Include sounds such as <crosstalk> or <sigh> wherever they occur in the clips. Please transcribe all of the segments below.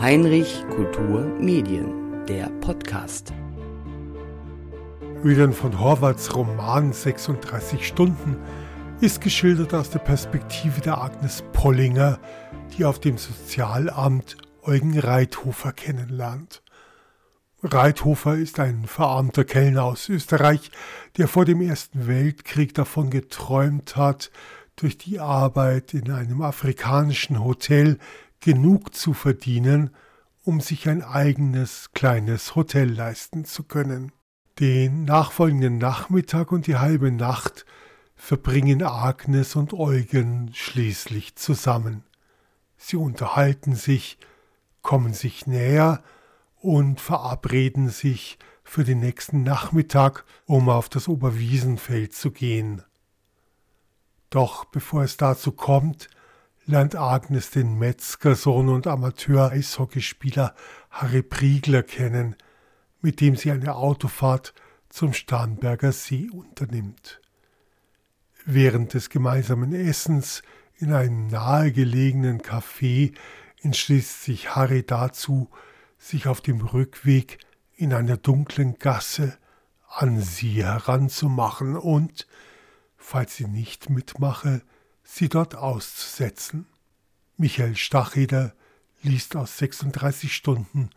Heinrich Kultur Medien, der Podcast. Julian von Horvaths Roman 36 Stunden ist geschildert aus der Perspektive der Agnes Pollinger, die auf dem Sozialamt Eugen Reithofer kennenlernt. Reithofer ist ein verarmter Kellner aus Österreich, der vor dem Ersten Weltkrieg davon geträumt hat, durch die Arbeit in einem afrikanischen Hotel genug zu verdienen, um sich ein eigenes kleines Hotel leisten zu können. Den nachfolgenden Nachmittag und die halbe Nacht verbringen Agnes und Eugen schließlich zusammen. Sie unterhalten sich, kommen sich näher und verabreden sich für den nächsten Nachmittag, um auf das Oberwiesenfeld zu gehen. Doch bevor es dazu kommt, lernt Agnes den Metzgersohn und Amateur-Eishockeyspieler Harry Priegler kennen, mit dem sie eine Autofahrt zum Starnberger See unternimmt. Während des gemeinsamen Essens in einem nahegelegenen Café entschließt sich Harry dazu, sich auf dem Rückweg in einer dunklen Gasse an sie heranzumachen und, falls sie nicht mitmache, sie dort auszusetzen. Michael Stacheder liest aus 36 Stunden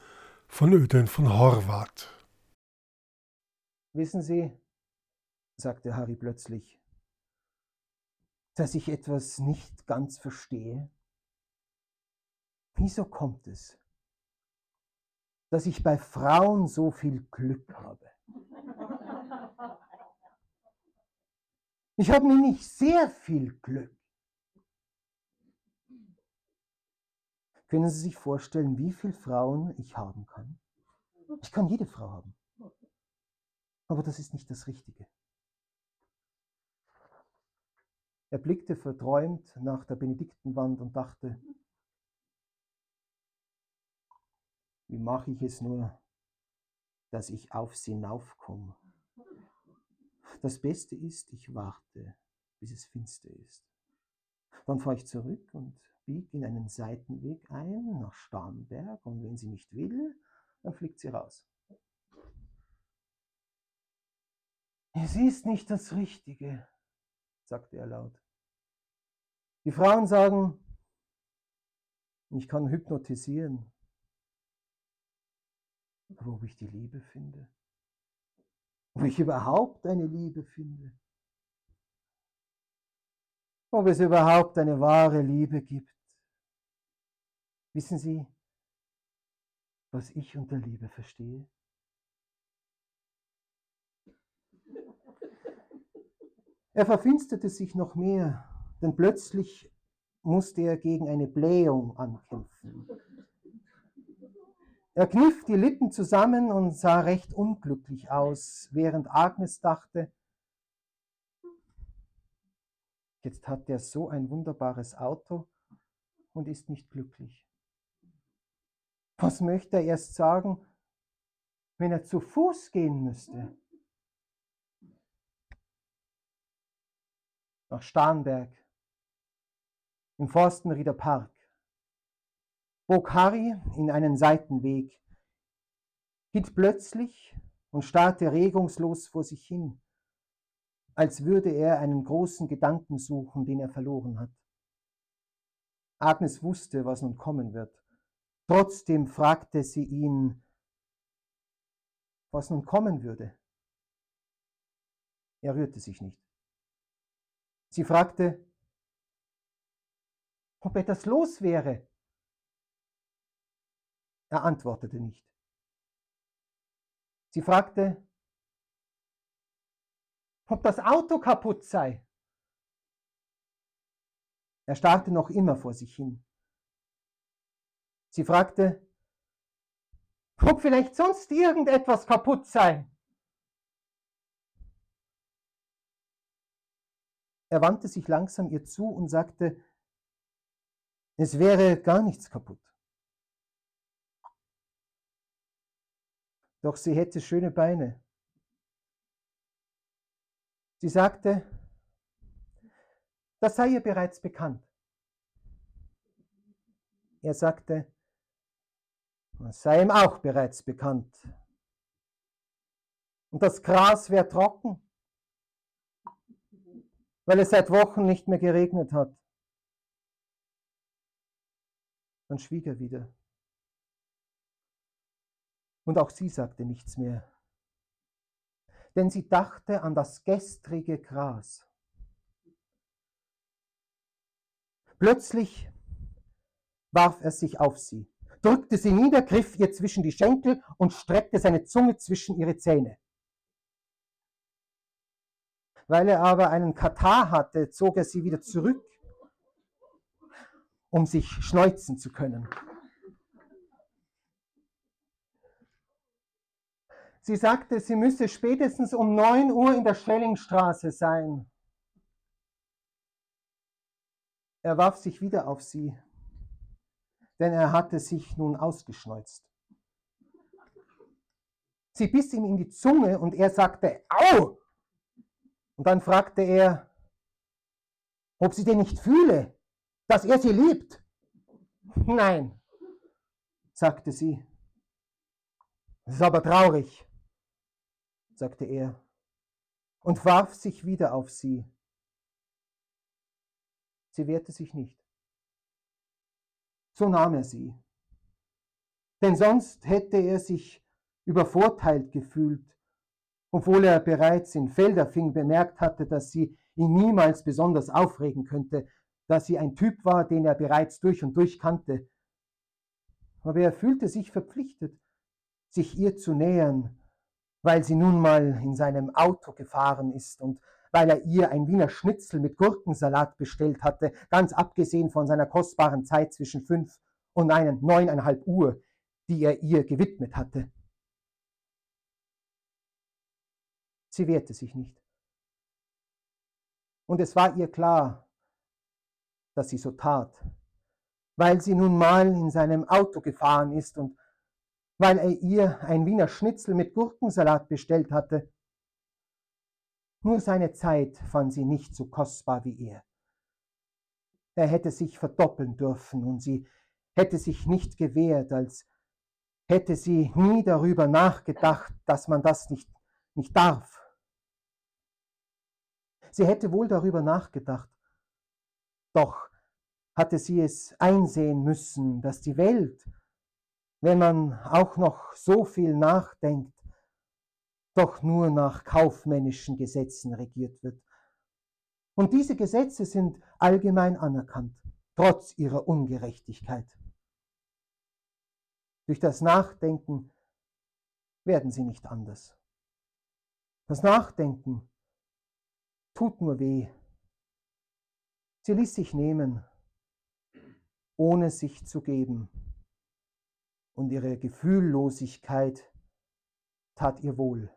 von Öden von Horvath. Wissen Sie, sagte Harry plötzlich, dass ich etwas nicht ganz verstehe? Wieso kommt es, dass ich bei Frauen so viel Glück habe? Ich habe nämlich sehr viel Glück. Können Sie sich vorstellen, wie viele Frauen ich haben kann? Ich kann jede Frau haben. Aber das ist nicht das Richtige. Er blickte verträumt nach der Benediktenwand und dachte, wie mache ich es nur, dass ich auf sie hinaufkomme? Das Beste ist, ich warte, bis es finster ist. Dann fahre ich zurück und biegt in einen Seitenweg ein nach Starnberg und wenn sie nicht will, dann fliegt sie raus. Es ist nicht das Richtige, sagte er laut. Die Frauen sagen, ich kann hypnotisieren. Aber ob ich die Liebe finde? Ob ich überhaupt eine Liebe finde? ob es überhaupt eine wahre Liebe gibt. Wissen Sie, was ich unter Liebe verstehe? Er verfinsterte sich noch mehr, denn plötzlich musste er gegen eine Blähung ankämpfen. Er kniff die Lippen zusammen und sah recht unglücklich aus, während Agnes dachte, Jetzt hat er so ein wunderbares Auto und ist nicht glücklich. Was möchte er erst sagen, wenn er zu Fuß gehen müsste? Nach Starnberg, im Forstenrieder Park, bog Harry in einen Seitenweg, hielt plötzlich und starrte regungslos vor sich hin als würde er einen großen Gedanken suchen, den er verloren hat. Agnes wusste, was nun kommen wird. Trotzdem fragte sie ihn, was nun kommen würde. Er rührte sich nicht. Sie fragte, ob etwas los wäre. Er antwortete nicht. Sie fragte, ob das Auto kaputt sei. Er starrte noch immer vor sich hin. Sie fragte, ob vielleicht sonst irgendetwas kaputt sei. Er wandte sich langsam ihr zu und sagte, es wäre gar nichts kaputt. Doch sie hätte schöne Beine Sie sagte, das sei ihr bereits bekannt. Er sagte, das sei ihm auch bereits bekannt. Und das Gras wäre trocken, weil es seit Wochen nicht mehr geregnet hat. Dann schwieg er wieder. Und auch sie sagte nichts mehr, denn sie dachte an das gestrige Gras. Plötzlich warf er sich auf sie, drückte sie nieder, griff ihr zwischen die Schenkel und streckte seine Zunge zwischen ihre Zähne. Weil er aber einen Katar hatte, zog er sie wieder zurück, um sich schneuzen zu können. Sie sagte, sie müsse spätestens um 9 Uhr in der Schellingstraße sein. Er warf sich wieder auf sie, denn er hatte sich nun ausgeschneuzt. Sie biss ihm in die Zunge und er sagte, Au! Und dann fragte er, ob sie denn nicht fühle, dass er sie liebt. Nein, sagte sie. Das ist aber traurig sagte er und warf sich wieder auf sie. Sie wehrte sich nicht. So nahm er sie. Denn sonst hätte er sich übervorteilt gefühlt, obwohl er bereits in Felderfing bemerkt hatte, dass sie ihn niemals besonders aufregen könnte, dass sie ein Typ war, den er bereits durch und durch kannte. Aber er fühlte sich verpflichtet, sich ihr zu nähern weil sie nun mal in seinem Auto gefahren ist und weil er ihr ein Wiener Schnitzel mit Gurkensalat bestellt hatte, ganz abgesehen von seiner kostbaren Zeit zwischen fünf und einen neuneinhalb Uhr, die er ihr gewidmet hatte. Sie wehrte sich nicht. Und es war ihr klar, dass sie so tat, weil sie nun mal in seinem Auto gefahren ist und weil er ihr ein Wiener Schnitzel mit Gurkensalat bestellt hatte. Nur seine Zeit fand sie nicht so kostbar wie er. Er hätte sich verdoppeln dürfen und sie hätte sich nicht gewehrt, als hätte sie nie darüber nachgedacht, dass man das nicht, nicht darf. Sie hätte wohl darüber nachgedacht, doch hatte sie es einsehen müssen, dass die Welt wenn man auch noch so viel nachdenkt, doch nur nach kaufmännischen Gesetzen regiert wird. Und diese Gesetze sind allgemein anerkannt, trotz ihrer Ungerechtigkeit. Durch das Nachdenken werden sie nicht anders. Das Nachdenken tut nur weh. Sie ließ sich nehmen, ohne sich zu geben und ihre Gefühllosigkeit tat ihr wohl.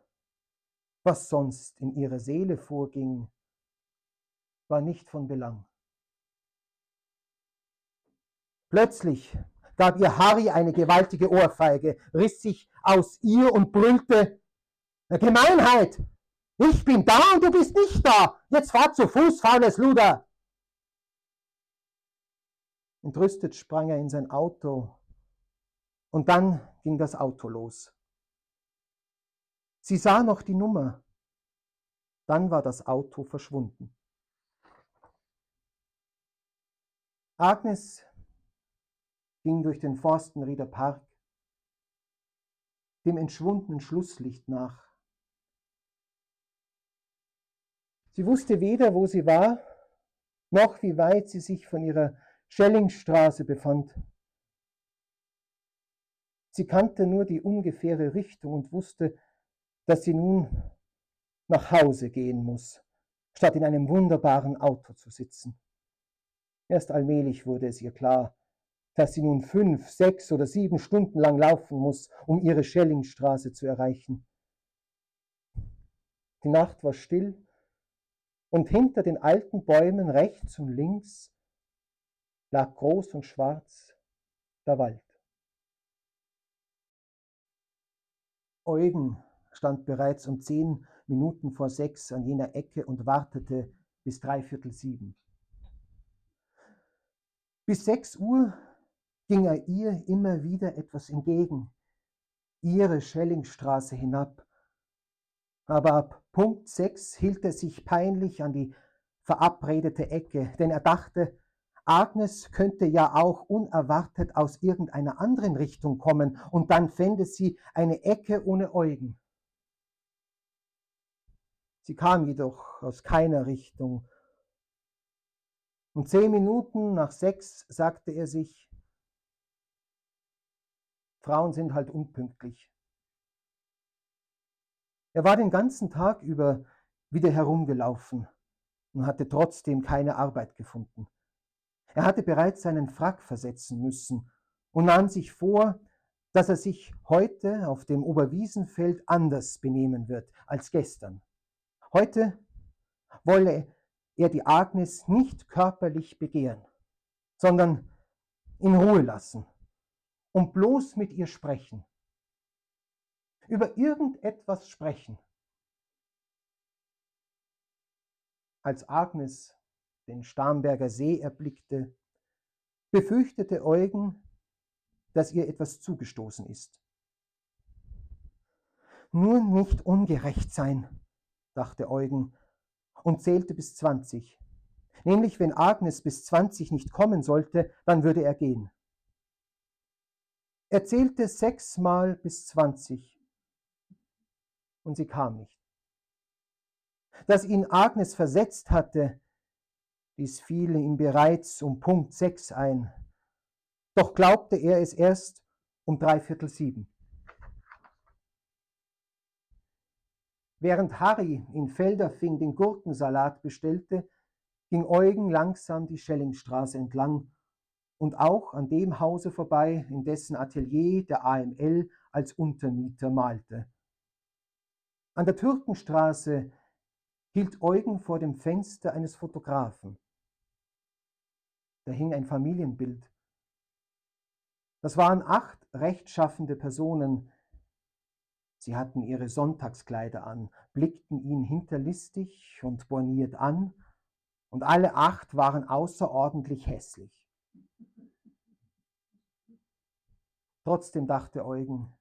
Was sonst in ihrer Seele vorging, war nicht von Belang. Plötzlich gab ihr Harry eine gewaltige Ohrfeige, riss sich aus ihr und brüllte, Gemeinheit! Ich bin da und du bist nicht da! Jetzt fahr zu Fuß, faules Luder! Entrüstet sprang er in sein Auto und dann ging das Auto los. Sie sah noch die Nummer. Dann war das Auto verschwunden. Agnes ging durch den Forstenrieder Park dem entschwundenen Schlusslicht nach. Sie wusste weder, wo sie war, noch wie weit sie sich von ihrer Schellingstraße befand. Sie kannte nur die ungefähre Richtung und wusste, dass sie nun nach Hause gehen muss, statt in einem wunderbaren Auto zu sitzen. Erst allmählich wurde es ihr klar, dass sie nun fünf, sechs oder sieben Stunden lang laufen muss, um ihre Schellingstraße zu erreichen. Die Nacht war still und hinter den alten Bäumen rechts und links lag groß und schwarz der Wald. Eugen stand bereits um zehn Minuten vor sechs an jener Ecke und wartete bis dreiviertel sieben. Bis sechs Uhr ging er ihr immer wieder etwas entgegen, ihre Schellingstraße hinab. Aber ab Punkt sechs hielt er sich peinlich an die verabredete Ecke, denn er dachte, Agnes könnte ja auch unerwartet aus irgendeiner anderen Richtung kommen und dann fände sie eine Ecke ohne Eugen. Sie kam jedoch aus keiner Richtung. Und zehn Minuten nach sechs sagte er sich, Frauen sind halt unpünktlich. Er war den ganzen Tag über wieder herumgelaufen und hatte trotzdem keine Arbeit gefunden. Er hatte bereits seinen Frack versetzen müssen und nahm sich vor, dass er sich heute auf dem Oberwiesenfeld anders benehmen wird als gestern. Heute wolle er die Agnes nicht körperlich begehren, sondern in Ruhe lassen und bloß mit ihr sprechen. Über irgendetwas sprechen. Als Agnes den Starnberger See erblickte, befürchtete Eugen, dass ihr etwas zugestoßen ist. Nur nicht ungerecht sein, dachte Eugen und zählte bis zwanzig. Nämlich, wenn Agnes bis zwanzig nicht kommen sollte, dann würde er gehen. Er zählte sechsmal bis zwanzig und sie kam nicht. Dass ihn Agnes versetzt hatte, dies fiel ihm bereits um Punkt sechs ein. Doch glaubte er es erst um dreiviertel sieben. Während Harry in Felderfing den Gurkensalat bestellte, ging Eugen langsam die Schellingstraße entlang und auch an dem Hause vorbei, in dessen Atelier der AML als Untermieter malte. An der Türkenstraße hielt Eugen vor dem Fenster eines Fotografen. Da hing ein Familienbild. Das waren acht rechtschaffende Personen. Sie hatten ihre Sonntagskleider an, blickten ihn hinterlistig und borniert an, und alle acht waren außerordentlich hässlich. Trotzdem dachte Eugen,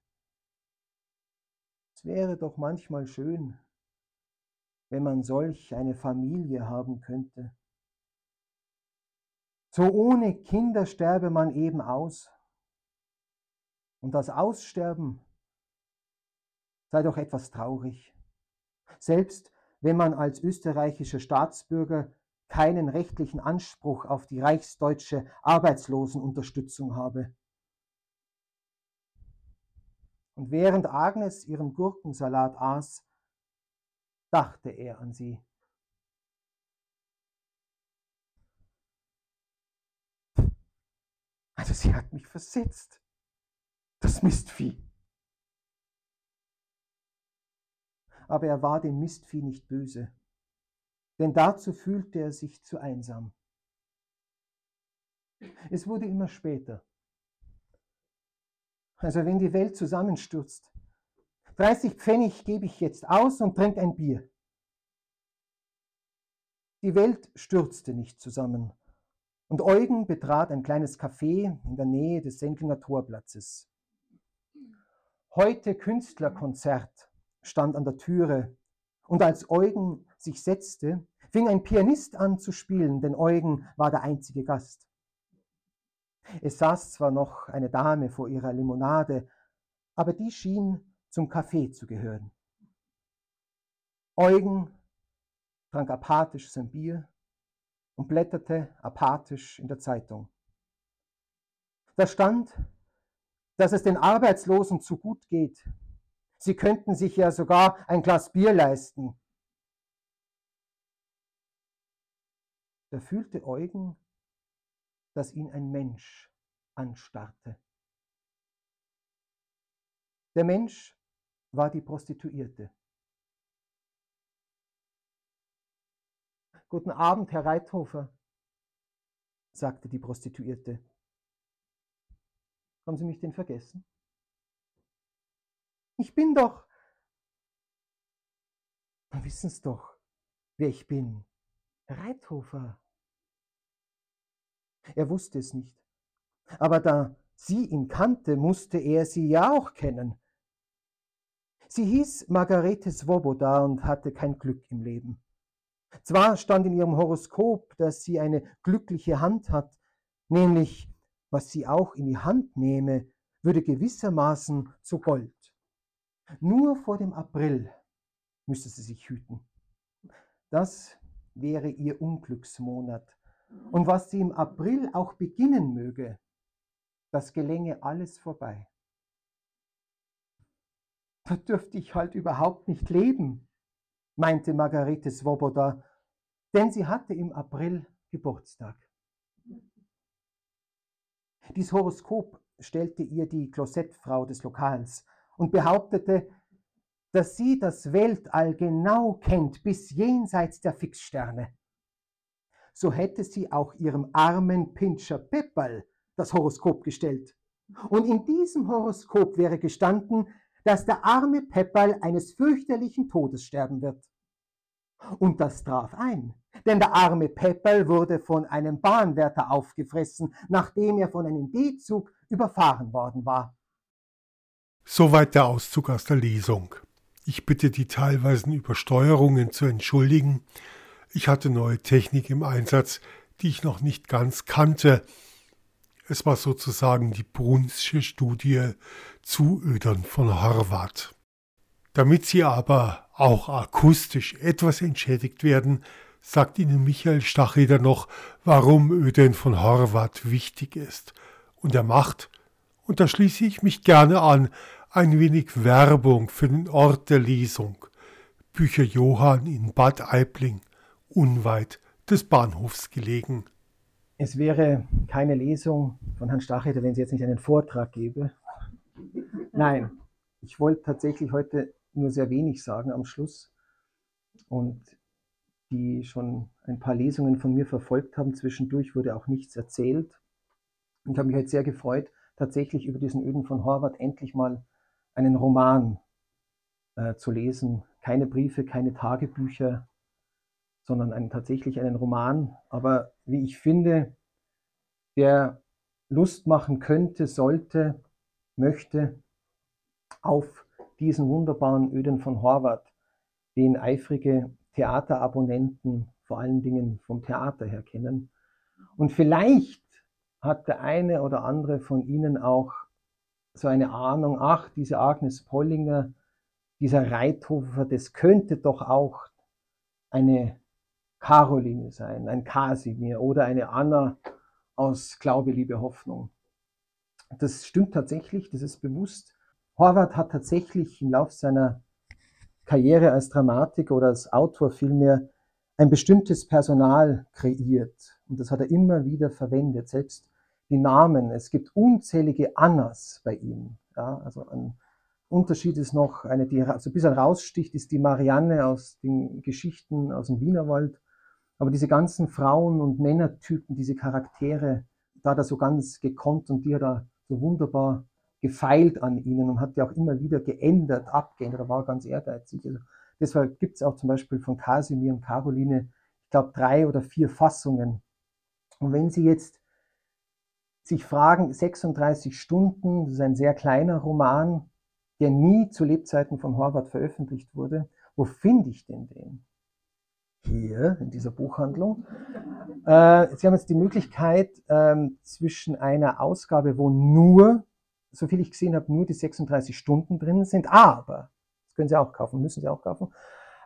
es wäre doch manchmal schön, wenn man solch eine Familie haben könnte. So ohne Kinder sterbe man eben aus. Und das Aussterben sei doch etwas traurig. Selbst wenn man als österreichischer Staatsbürger keinen rechtlichen Anspruch auf die reichsdeutsche Arbeitslosenunterstützung habe. Und während Agnes ihren Gurkensalat aß, dachte er an sie. Also sie hat mich versetzt. Das Mistvieh. Aber er war dem Mistvieh nicht böse, denn dazu fühlte er sich zu einsam. Es wurde immer später. Also wenn die Welt zusammenstürzt, 30 Pfennig gebe ich jetzt aus und trinke ein Bier. Die Welt stürzte nicht zusammen, und Eugen betrat ein kleines Café in der Nähe des Senklinger Torplatzes. Heute Künstlerkonzert stand an der Türe, und als Eugen sich setzte, fing ein Pianist an zu spielen, denn Eugen war der einzige Gast. Es saß zwar noch eine Dame vor ihrer Limonade, aber die schien zum Café zu gehören. Eugen trank apathisch sein Bier und blätterte apathisch in der Zeitung. Da stand, dass es den Arbeitslosen zu gut geht. Sie könnten sich ja sogar ein Glas Bier leisten. Da fühlte Eugen, dass ihn ein Mensch anstarrte. Der Mensch war die Prostituierte. Guten Abend, Herr Reithofer, sagte die Prostituierte. Haben Sie mich denn vergessen? Ich bin doch. wissen Sie doch, wer ich bin. Reithofer. Er wusste es nicht. Aber da sie ihn kannte, musste er sie ja auch kennen. Sie hieß Margarete Svoboda und hatte kein Glück im Leben. Zwar stand in ihrem Horoskop, dass sie eine glückliche Hand hat, nämlich was sie auch in die Hand nehme, würde gewissermaßen zu Gold. Nur vor dem April müsste sie sich hüten. Das wäre ihr Unglücksmonat. Und was sie im April auch beginnen möge, das gelänge alles vorbei. Da dürfte ich halt überhaupt nicht leben, meinte Margarete Svoboda, denn sie hatte im April Geburtstag. Dies Horoskop stellte ihr die Klosettfrau des Lokals und behauptete, dass sie das Weltall genau kennt bis jenseits der Fixsterne. So hätte sie auch ihrem armen Pinscher Pepperl das Horoskop gestellt. Und in diesem Horoskop wäre gestanden, dass der arme Pepperl eines fürchterlichen Todes sterben wird. Und das traf ein, denn der arme Pepperl wurde von einem Bahnwärter aufgefressen, nachdem er von einem D-Zug überfahren worden war. Soweit der Auszug aus der Lesung. Ich bitte die teilweisen Übersteuerungen zu entschuldigen. Ich hatte neue Technik im Einsatz, die ich noch nicht ganz kannte. Es war sozusagen die Brunsche Studie zu Ödern von Horvath. Damit Sie aber auch akustisch etwas entschädigt werden, sagt Ihnen Michael Stacheder noch, warum Öden von Horvath wichtig ist. Und er macht, und da schließe ich mich gerne an, ein wenig Werbung für den Ort der Lesung. Bücher Johann in Bad Aibling, unweit des Bahnhofs gelegen. Es wäre keine Lesung von Herrn Stacheder, wenn sie jetzt nicht einen Vortrag gäbe. Nein, ich wollte tatsächlich heute nur sehr wenig sagen am Schluss. Und die schon ein paar Lesungen von mir verfolgt haben, zwischendurch wurde auch nichts erzählt. Ich habe mich heute sehr gefreut, tatsächlich über diesen Öden von Horvath endlich mal einen Roman äh, zu lesen. Keine Briefe, keine Tagebücher, sondern einen, tatsächlich einen Roman. Aber wie ich finde, der Lust machen könnte, sollte, möchte auf diesen wunderbaren Öden von Horvath, den eifrige Theaterabonnenten vor allen Dingen vom Theater her kennen. Und vielleicht hat der eine oder andere von Ihnen auch so eine Ahnung, ach, diese Agnes Pollinger, dieser Reithofer, das könnte doch auch eine Caroline sein, ein Kasimir oder eine Anna aus Glaube, Liebe, Hoffnung. Das stimmt tatsächlich, das ist bewusst. Horvath hat tatsächlich im Laufe seiner Karriere als Dramatiker oder als Autor vielmehr ein bestimmtes Personal kreiert. Und das hat er immer wieder verwendet, selbst die Namen. Es gibt unzählige Annas bei ihm. Ja, also ein Unterschied ist noch, eine, die so ein bisschen raussticht, ist die Marianne aus den Geschichten aus dem Wienerwald. Aber diese ganzen Frauen- und Männertypen, diese Charaktere, da hat er so ganz gekonnt und die hat er so wunderbar gefeilt an ihnen und hat die auch immer wieder geändert, abgeändert. Er war ganz ehrgeizig. Also deshalb gibt es auch zum Beispiel von Kasimir und Caroline, ich glaube, drei oder vier Fassungen. Und wenn Sie jetzt sich fragen, 36 Stunden, das ist ein sehr kleiner Roman, der nie zu Lebzeiten von Horvath veröffentlicht wurde. Wo finde ich denn den? Hier in dieser Buchhandlung. Äh, Sie haben jetzt die Möglichkeit, ähm, zwischen einer Ausgabe, wo nur so viel ich gesehen habe, nur die 36 Stunden drin sind. Aber, das können Sie auch kaufen, müssen Sie auch kaufen.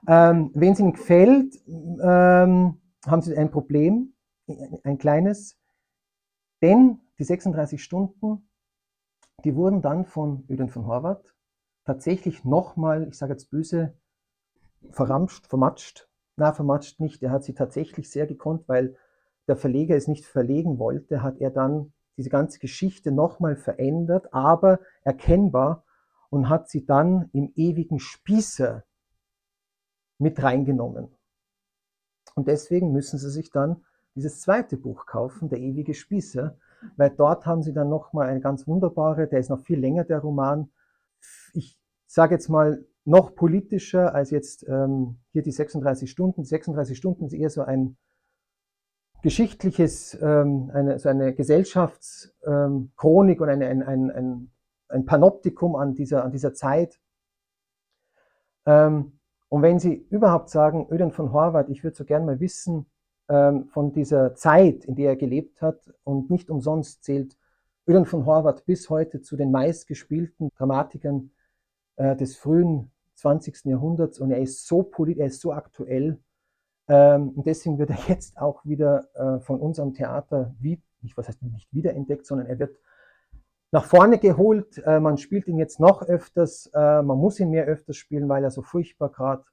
Ähm, wenn es Ihnen gefällt, ähm, haben Sie ein Problem, ein kleines, denn die 36 Stunden, die wurden dann von Öden von Horvath tatsächlich nochmal, ich sage jetzt böse, verramscht, vermatscht. Na, vermatscht nicht. Er hat sie tatsächlich sehr gekonnt, weil der Verleger es nicht verlegen wollte, hat er dann diese ganze Geschichte nochmal verändert, aber erkennbar und hat sie dann im ewigen Spießer mit reingenommen. Und deswegen müssen sie sich dann dieses zweite Buch kaufen, Der ewige Spießer, weil dort haben sie dann nochmal eine ganz wunderbare, der ist noch viel länger, der Roman. Ich sage jetzt mal noch politischer als jetzt ähm, hier die 36 Stunden. Die 36 Stunden ist eher so ein geschichtliches, ähm, eine, so eine Gesellschaftschronik ähm, und eine, ein, ein, ein, ein Panoptikum an dieser, an dieser Zeit. Ähm, und wenn Sie überhaupt sagen, Öden von Horvath, ich würde so gern mal wissen ähm, von dieser Zeit, in der er gelebt hat und nicht umsonst zählt Öden von Horvath bis heute zu den meistgespielten Dramatikern äh, des frühen 20. Jahrhunderts und er ist so politisch, er ist so aktuell. Ähm, und deswegen wird er <laughs> jetzt auch wieder äh, von unserem Theater, wie, nicht, was heißt nicht wiederentdeckt, sondern er wird nach vorne geholt. Äh, man spielt ihn jetzt noch öfters. Äh, man muss ihn mehr öfters spielen, weil er so furchtbar gerade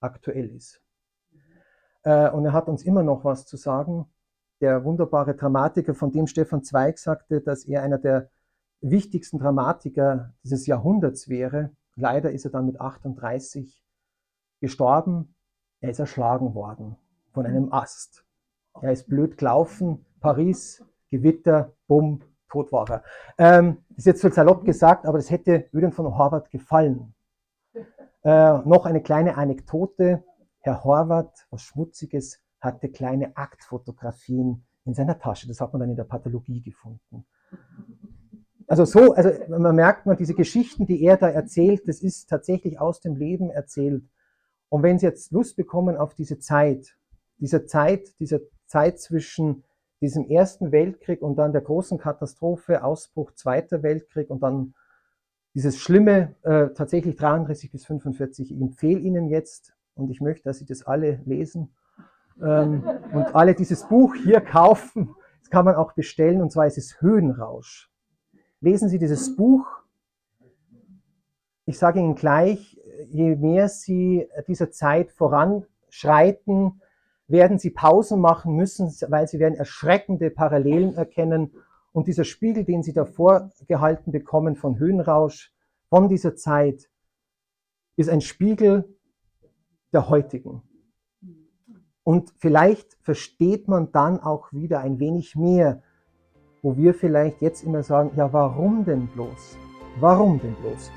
aktuell ist. Äh, und er hat uns immer noch was zu sagen. Der wunderbare Dramatiker, von dem Stefan Zweig sagte, dass er einer der wichtigsten Dramatiker dieses Jahrhunderts wäre. Leider ist er dann mit 38 gestorben. Er ist erschlagen worden von einem Ast. Er ist blöd gelaufen. Paris, Gewitter, bumm, tot war er. Ähm, das ist jetzt so salopp gesagt, aber das hätte Öden von Horvath gefallen. <laughs> Äh, noch eine kleine Anekdote. Herr Horvath, was Schmutziges, hatte kleine Aktfotografien in seiner Tasche. Das hat man dann in der Pathologie gefunden. Also so, also man merkt man, diese Geschichten, die er da erzählt, das ist tatsächlich aus dem Leben erzählt. Und wenn Sie jetzt Lust bekommen auf diese Zeit, diese Zeit, diese Zeit zwischen diesem Ersten Weltkrieg und dann der großen Katastrophe, Ausbruch Zweiter Weltkrieg und dann dieses schlimme, äh, tatsächlich 33 bis 45. Ich empfehle Ihnen jetzt, und ich möchte, dass Sie das alle lesen ähm, und alle dieses Buch hier kaufen. Das kann man auch bestellen, und zwar ist es Höhenrausch. Lesen Sie dieses Buch. Ich sage Ihnen gleich, je mehr Sie dieser Zeit voranschreiten, werden sie Pausen machen müssen, weil sie werden erschreckende Parallelen erkennen. Und dieser Spiegel, den sie davor gehalten bekommen von Höhenrausch, von dieser Zeit, ist ein Spiegel der heutigen. Und vielleicht versteht man dann auch wieder ein wenig mehr, wo wir vielleicht jetzt immer sagen, ja, warum denn bloß? Warum denn bloß?